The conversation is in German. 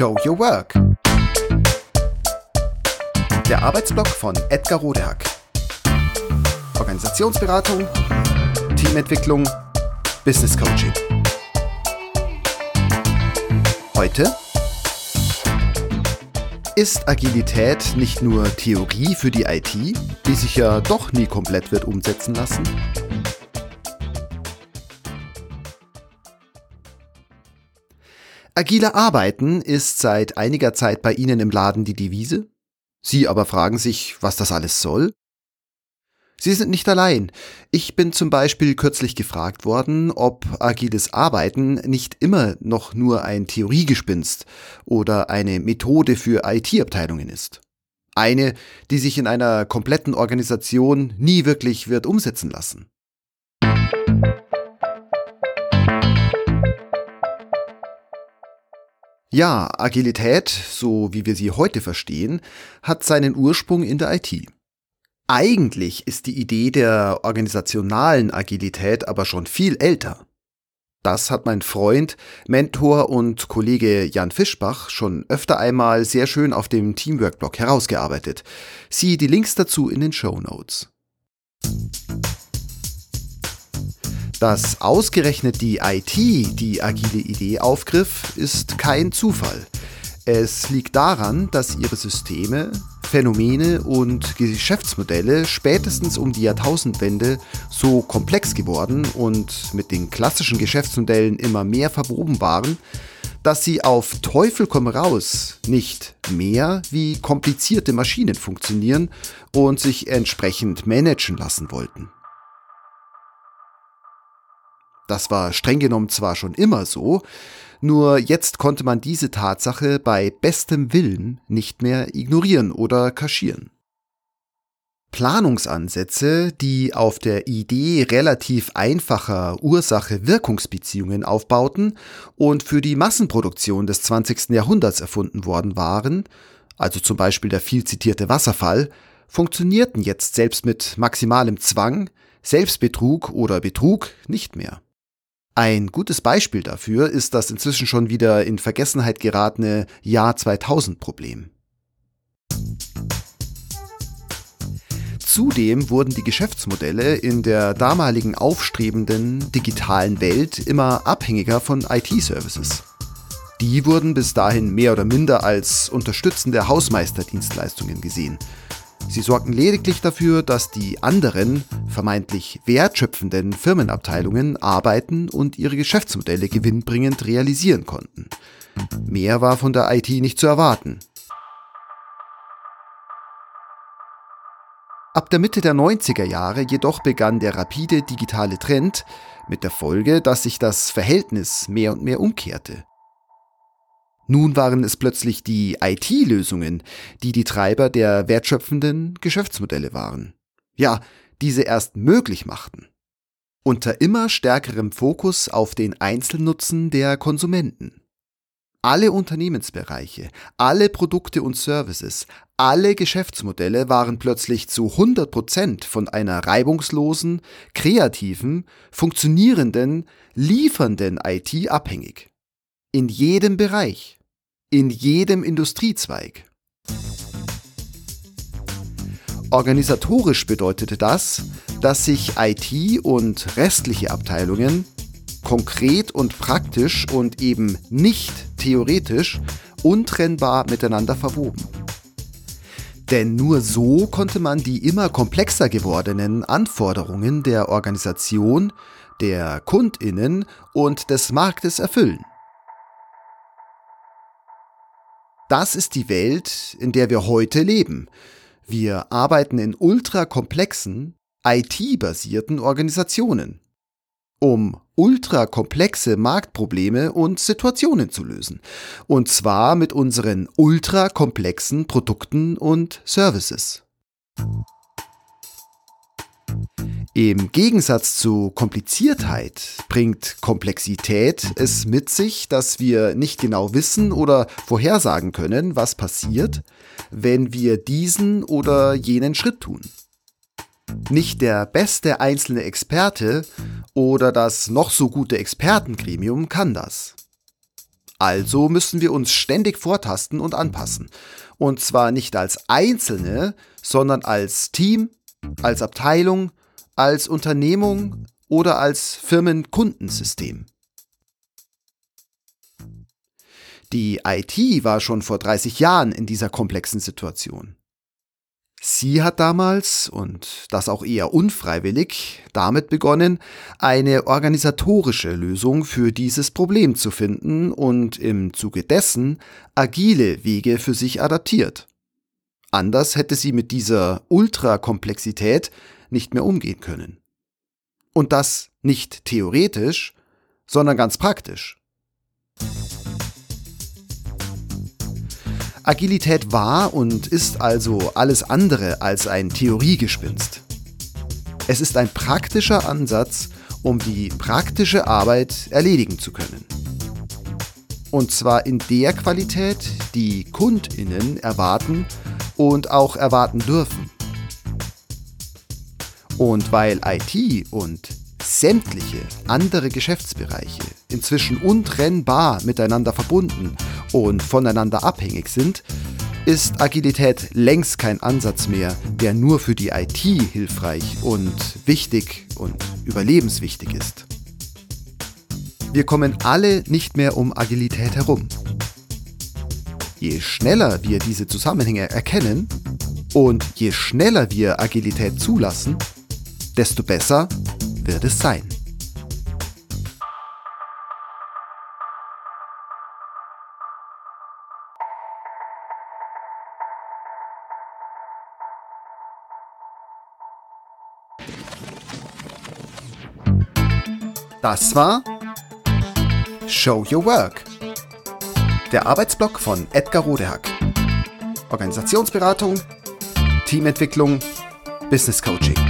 Show Your Work. Der Arbeitsblock von Edgar Rodehack. Organisationsberatung, Teamentwicklung, Business Coaching. Heute ist Agilität nicht nur Theorie für die IT, die sich ja doch nie komplett wird umsetzen lassen? Agile Arbeiten ist seit einiger Zeit bei Ihnen im Laden die Devise? Sie aber fragen sich, was das alles soll? Sie sind nicht allein. Ich bin zum Beispiel kürzlich gefragt worden, ob agiles Arbeiten nicht immer noch nur ein Theoriegespinst oder eine Methode für IT-Abteilungen ist. Eine, die sich in einer kompletten Organisation nie wirklich wird umsetzen lassen. Ja, Agilität, so wie wir sie heute verstehen, hat seinen Ursprung in der IT. Eigentlich ist die Idee der organisationalen Agilität aber schon viel älter. Das hat mein Freund, Mentor und Kollege Jan Fischbach schon öfter einmal sehr schön auf dem Teamwork-Blog herausgearbeitet. Siehe die Links dazu in den Show Notes. Dass ausgerechnet die IT die agile Idee aufgriff, ist kein Zufall. Es liegt daran, dass ihre Systeme, Phänomene und Geschäftsmodelle spätestens um die Jahrtausendwende so komplex geworden und mit den klassischen Geschäftsmodellen immer mehr verwoben waren, dass sie auf Teufel komm raus nicht mehr wie komplizierte Maschinen funktionieren und sich entsprechend managen lassen wollten. Das war streng genommen zwar schon immer so, nur jetzt konnte man diese Tatsache bei bestem Willen nicht mehr ignorieren oder kaschieren. Planungsansätze, die auf der Idee relativ einfacher Ursache-Wirkungsbeziehungen aufbauten und für die Massenproduktion des 20. Jahrhunderts erfunden worden waren, also zum Beispiel der viel zitierte Wasserfall, funktionierten jetzt selbst mit maximalem Zwang, Selbstbetrug oder Betrug nicht mehr. Ein gutes Beispiel dafür ist das inzwischen schon wieder in Vergessenheit geratene Jahr 2000 Problem. Zudem wurden die Geschäftsmodelle in der damaligen aufstrebenden digitalen Welt immer abhängiger von IT-Services. Die wurden bis dahin mehr oder minder als unterstützende Hausmeisterdienstleistungen gesehen Sie sorgten lediglich dafür, dass die anderen, vermeintlich wertschöpfenden Firmenabteilungen arbeiten und ihre Geschäftsmodelle gewinnbringend realisieren konnten. Mehr war von der IT nicht zu erwarten. Ab der Mitte der 90er Jahre jedoch begann der rapide digitale Trend mit der Folge, dass sich das Verhältnis mehr und mehr umkehrte. Nun waren es plötzlich die IT-Lösungen, die die Treiber der wertschöpfenden Geschäftsmodelle waren. Ja, diese erst möglich machten. Unter immer stärkerem Fokus auf den Einzelnutzen der Konsumenten. Alle Unternehmensbereiche, alle Produkte und Services, alle Geschäftsmodelle waren plötzlich zu 100 Prozent von einer reibungslosen, kreativen, funktionierenden, liefernden IT abhängig. In jedem Bereich in jedem Industriezweig. Organisatorisch bedeutete das, dass sich IT und restliche Abteilungen konkret und praktisch und eben nicht theoretisch untrennbar miteinander verwoben. Denn nur so konnte man die immer komplexer gewordenen Anforderungen der Organisation, der Kundinnen und des Marktes erfüllen. Das ist die Welt, in der wir heute leben. Wir arbeiten in ultrakomplexen, IT-basierten Organisationen, um ultrakomplexe Marktprobleme und Situationen zu lösen. Und zwar mit unseren ultrakomplexen Produkten und Services. Im Gegensatz zu Kompliziertheit bringt Komplexität es mit sich, dass wir nicht genau wissen oder vorhersagen können, was passiert, wenn wir diesen oder jenen Schritt tun. Nicht der beste einzelne Experte oder das noch so gute Expertengremium kann das. Also müssen wir uns ständig vortasten und anpassen. Und zwar nicht als Einzelne, sondern als Team, als Abteilung, als Unternehmung oder als Firmenkundensystem. Die IT war schon vor 30 Jahren in dieser komplexen Situation. Sie hat damals, und das auch eher unfreiwillig, damit begonnen, eine organisatorische Lösung für dieses Problem zu finden und im Zuge dessen agile Wege für sich adaptiert. Anders hätte sie mit dieser Ultrakomplexität nicht mehr umgehen können. Und das nicht theoretisch, sondern ganz praktisch. Agilität war und ist also alles andere als ein Theoriegespinst. Es ist ein praktischer Ansatz, um die praktische Arbeit erledigen zu können. Und zwar in der Qualität, die Kundinnen erwarten und auch erwarten dürfen. Und weil IT und sämtliche andere Geschäftsbereiche inzwischen untrennbar miteinander verbunden und voneinander abhängig sind, ist Agilität längst kein Ansatz mehr, der nur für die IT hilfreich und wichtig und überlebenswichtig ist. Wir kommen alle nicht mehr um Agilität herum. Je schneller wir diese Zusammenhänge erkennen und je schneller wir Agilität zulassen, desto besser wird es sein. Das war Show Your Work, der Arbeitsblock von Edgar Rodehack. Organisationsberatung, Teamentwicklung, Business Coaching.